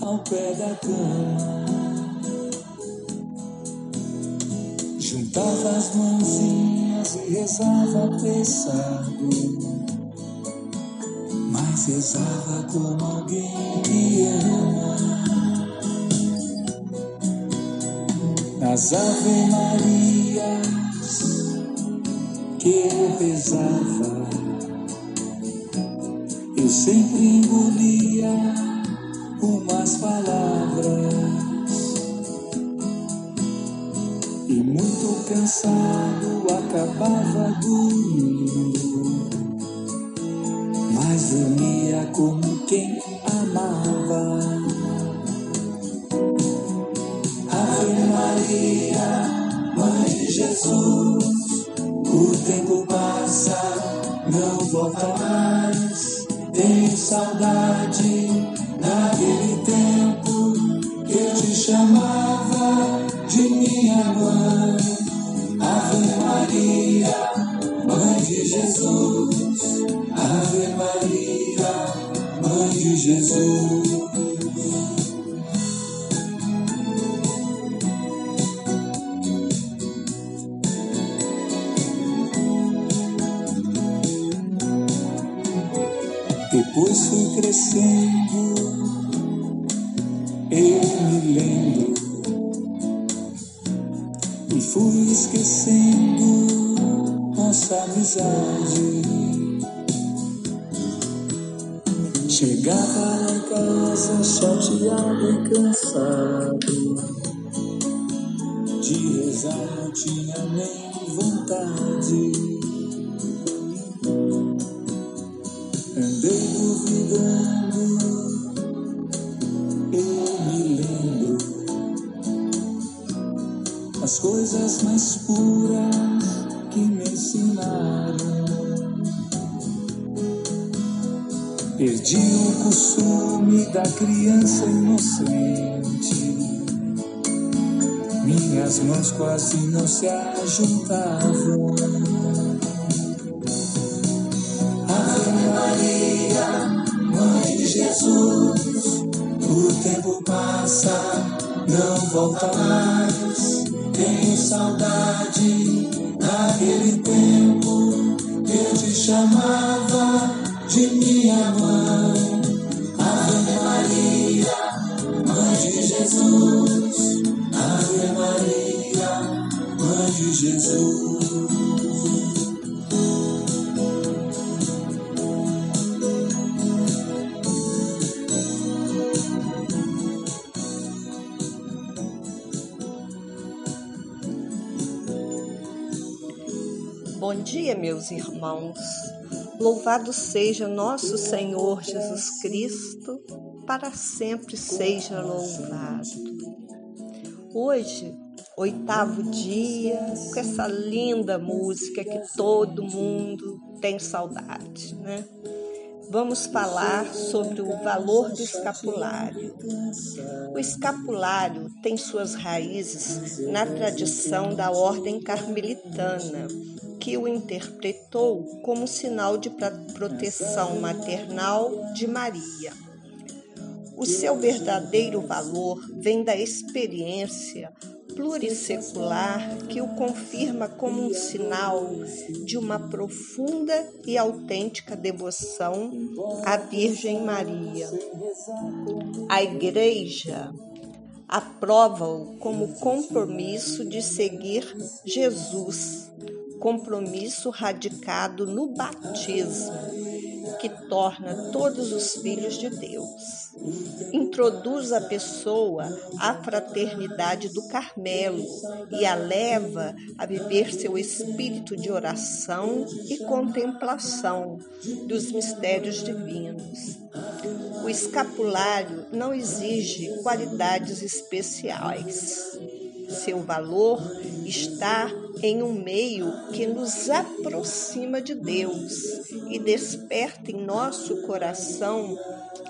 ao pé da cama, juntava as mãozinhas e rezava apressado. Mas rezava como alguém que ama. Nas Ave Marias que eu rezava, eu sempre engolia umas palavras e muito cansado acabava dormindo, mas dormia como quem amava. Ave Maria, Mãe de Jesus, o tempo passa, não volta mais. Tenho saudade daquele tempo eu te chamava de minha mãe. Ave Maria, Mãe de Jesus. Ave Maria, Mãe de Jesus. Depois fui crescendo, fui esquecendo nossa amizade. Chegava em casa chateado e cansado, de rezar não tinha nem vontade. Andei duvidando, coisas mais puras que me ensinaram. Perdi o costume da criança inocente. Minhas mãos quase não se ajuntavam. Ave Maria, Mãe de Jesus, o tempo passa, não volta mais. Tenho saudade daquele tempo que eu te chamava de minha mãe. Ave Maria, Mãe de Jesus, Ave Maria, Mãe de Jesus. Meus irmãos. Louvado seja nosso Senhor Jesus Cristo, para sempre seja louvado. Hoje, oitavo dia, com essa linda música que todo mundo tem saudade, né? Vamos falar sobre o valor do escapulário. O escapulário tem suas raízes na tradição da ordem carmelitana, que o interpretou como sinal de proteção maternal de Maria. O seu verdadeiro valor vem da experiência plurissecular que o confirma como um sinal de uma profunda e autêntica devoção à Virgem Maria. A Igreja aprova-o como compromisso de seguir Jesus, compromisso radicado no batismo, que torna todos os filhos de Deus. Introduz a pessoa à fraternidade do Carmelo e a leva a viver seu espírito de oração e contemplação dos mistérios divinos. O escapulário não exige qualidades especiais. Seu valor está em um meio que nos aproxima de Deus e desperta em nosso coração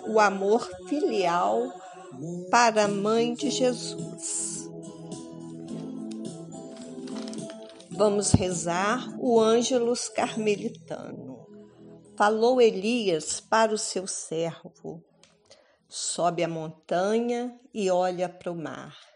o amor filial para a Mãe de Jesus. Vamos rezar o Ângelus Carmelitano. Falou Elias para o seu servo: Sobe a montanha e olha para o mar.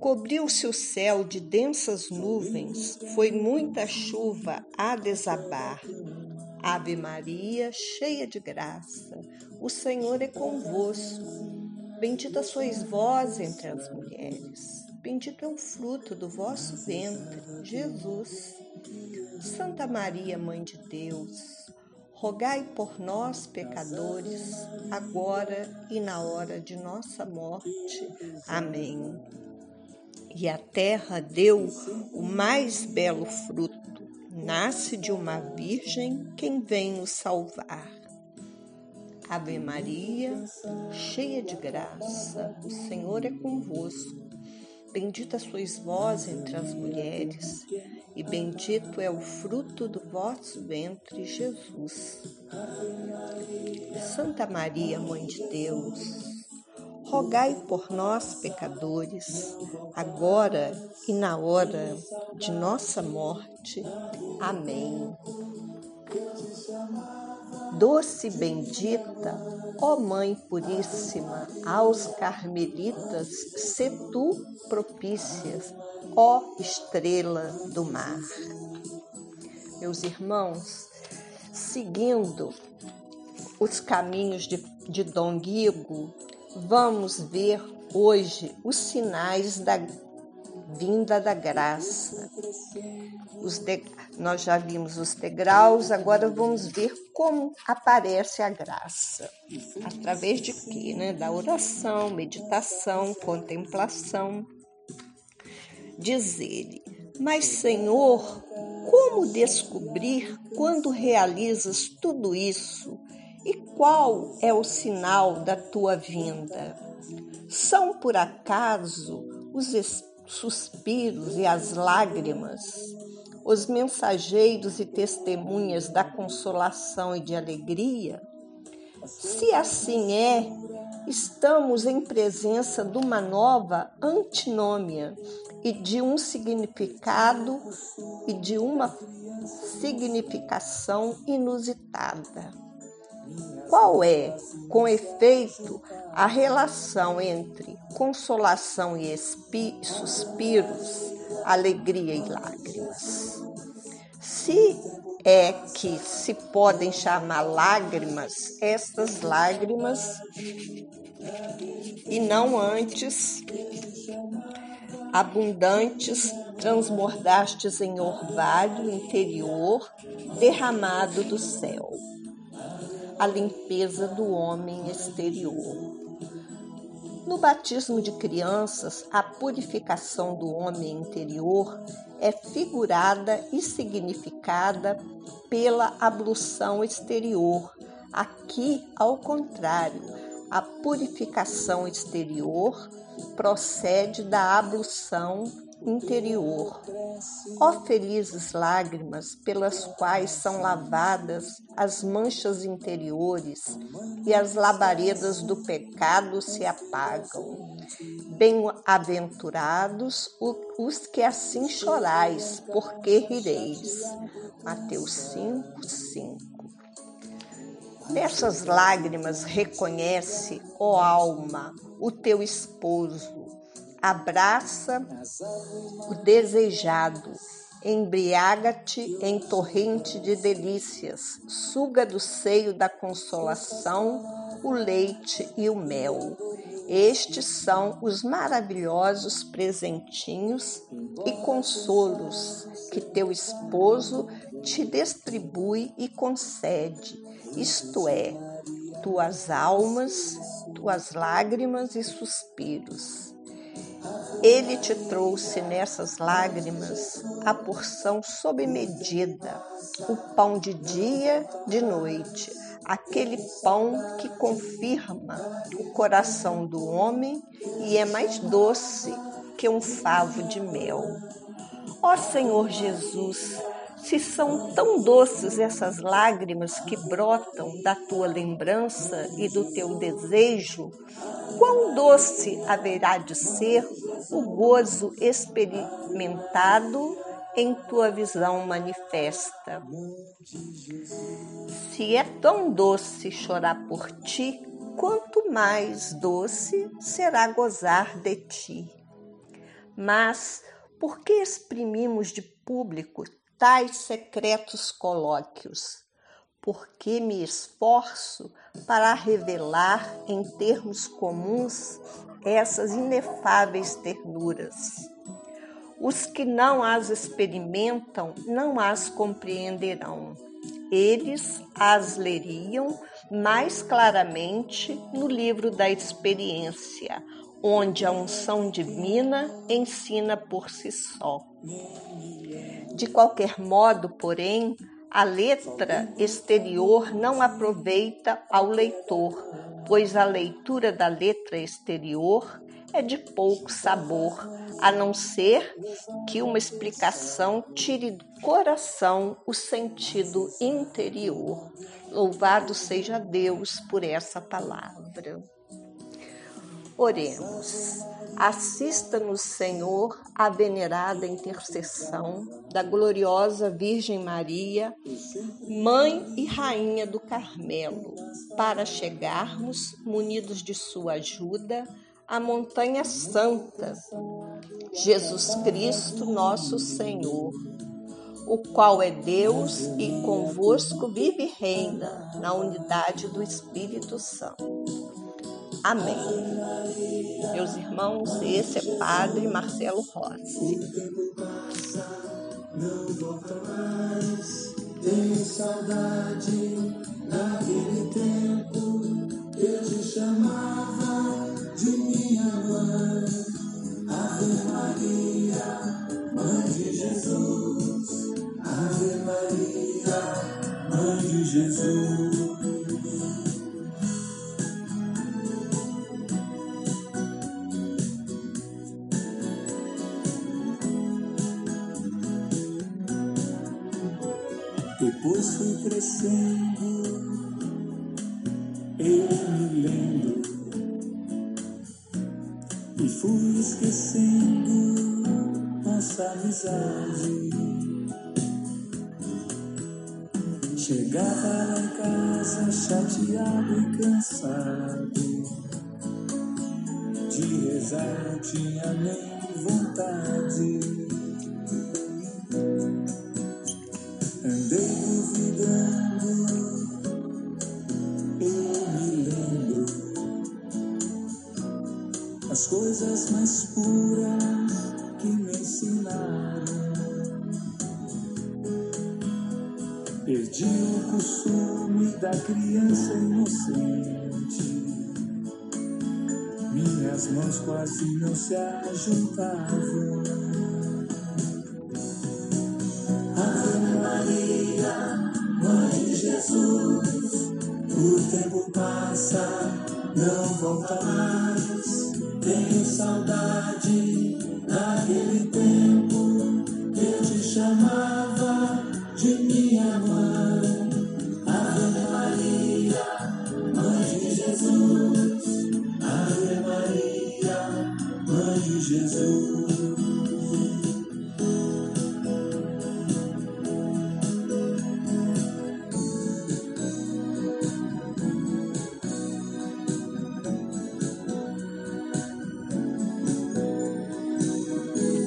Cobriu-se o céu de densas nuvens, foi muita chuva a desabar. Ave Maria, cheia de graça, o Senhor é convosco. Bendita sois vós entre as mulheres, bendito é o fruto do vosso ventre, Jesus. Santa Maria, Mãe de Deus, rogai por nós, pecadores, agora e na hora de nossa morte. Amém. E a terra deu o mais belo fruto. Nasce de uma virgem quem vem nos salvar. Ave Maria, cheia de graça, o Senhor é convosco. Bendita sois vós entre as mulheres e bendito é o fruto do vosso ventre, Jesus. Santa Maria, Mãe de Deus, rogai por nós, pecadores, agora e na hora de nossa morte. Amém. Doce bendita, ó Mãe Puríssima, aos carmelitas, se tu propícias ó estrela do mar. Meus irmãos, seguindo os caminhos de, de Dom Guigo, vamos ver hoje os sinais da vinda da graça. De, nós já vimos os degraus, agora vamos ver como aparece a graça. Através de quê? Né? Da oração, meditação, contemplação Diz ele: Mas, Senhor, como descobrir quando realizas tudo isso e qual é o sinal da tua vinda? São por acaso os suspiros e as lágrimas, os mensageiros e testemunhas da consolação e de alegria? Se assim é, estamos em presença de uma nova antinômia e de um significado e de uma significação inusitada. Qual é, com efeito, a relação entre consolação e suspiros, alegria e lágrimas? Se é que se podem chamar lágrimas estas lágrimas e não antes abundantes transbordastes em orvalho interior derramado do céu, a limpeza do homem exterior. No batismo de crianças, a purificação do homem interior é figurada e significada pela ablução exterior. Aqui, ao contrário, a purificação exterior procede da ablução interior. Ó felizes lágrimas pelas quais são lavadas as manchas interiores e as labaredas do pecado se apagam. Bem-aventurados os que assim chorais, porque rireis. Mateus 5, 5. Nessas lágrimas reconhece, ó alma, o teu esposo, abraça o desejado, embriaga-te em torrente de delícias, suga do seio da consolação o leite e o mel. Estes são os maravilhosos presentinhos e consolos que teu esposo te distribui e concede, isto é, tuas almas, tuas lágrimas e suspiros. Ele te trouxe nessas lágrimas a porção sob medida, o pão de dia, de noite, aquele pão que confirma o coração do homem e é mais doce que um favo de mel. Ó Senhor Jesus, se são tão doces essas lágrimas que brotam da tua lembrança e do teu desejo, quão doce haverá de ser o gozo experimentado em tua visão manifesta. Se é tão doce chorar por ti, quanto mais doce será gozar de ti. Mas por que exprimimos de público tais secretos colóquios? Porque me esforço para revelar em termos comuns essas inefáveis ternuras. Os que não as experimentam não as compreenderão. Eles as leriam mais claramente no livro da experiência, onde a unção divina ensina por si só. De qualquer modo, porém, a letra exterior não aproveita ao leitor, pois a leitura da letra exterior é de pouco sabor, a não ser que uma explicação tire do coração o sentido interior. Louvado seja Deus por essa palavra. Oremos. Assista-nos, Senhor, a venerada intercessão da gloriosa Virgem Maria, Mãe e Rainha do Carmelo, para chegarmos, munidos de sua ajuda, à Montanha Santa, Jesus Cristo, nosso Senhor, o qual é Deus e convosco vive e reina na unidade do Espírito Santo. Amém. Meus irmãos, esse é Padre Marcelo Rossi. Não volta mais, tenho saudade daquele tempo eu te chamava de minha mãe. Ave Maria, Mãe de Jesus. Ave Maria, Mãe de Jesus. Depois fui crescendo, eu me lembro e fui esquecendo nossa amizade. Chegava lá em casa chateado e cansado. De rezar tinha nem vontade. Mais puras que me ensinaram. Perdi o costume da criança inocente. Minhas mãos quase não se ajuntavam. Ave Maria, Mãe de Jesus, o tempo passa, não volta mais. Tenho saudade daquele tempo que eu te chamava de mim.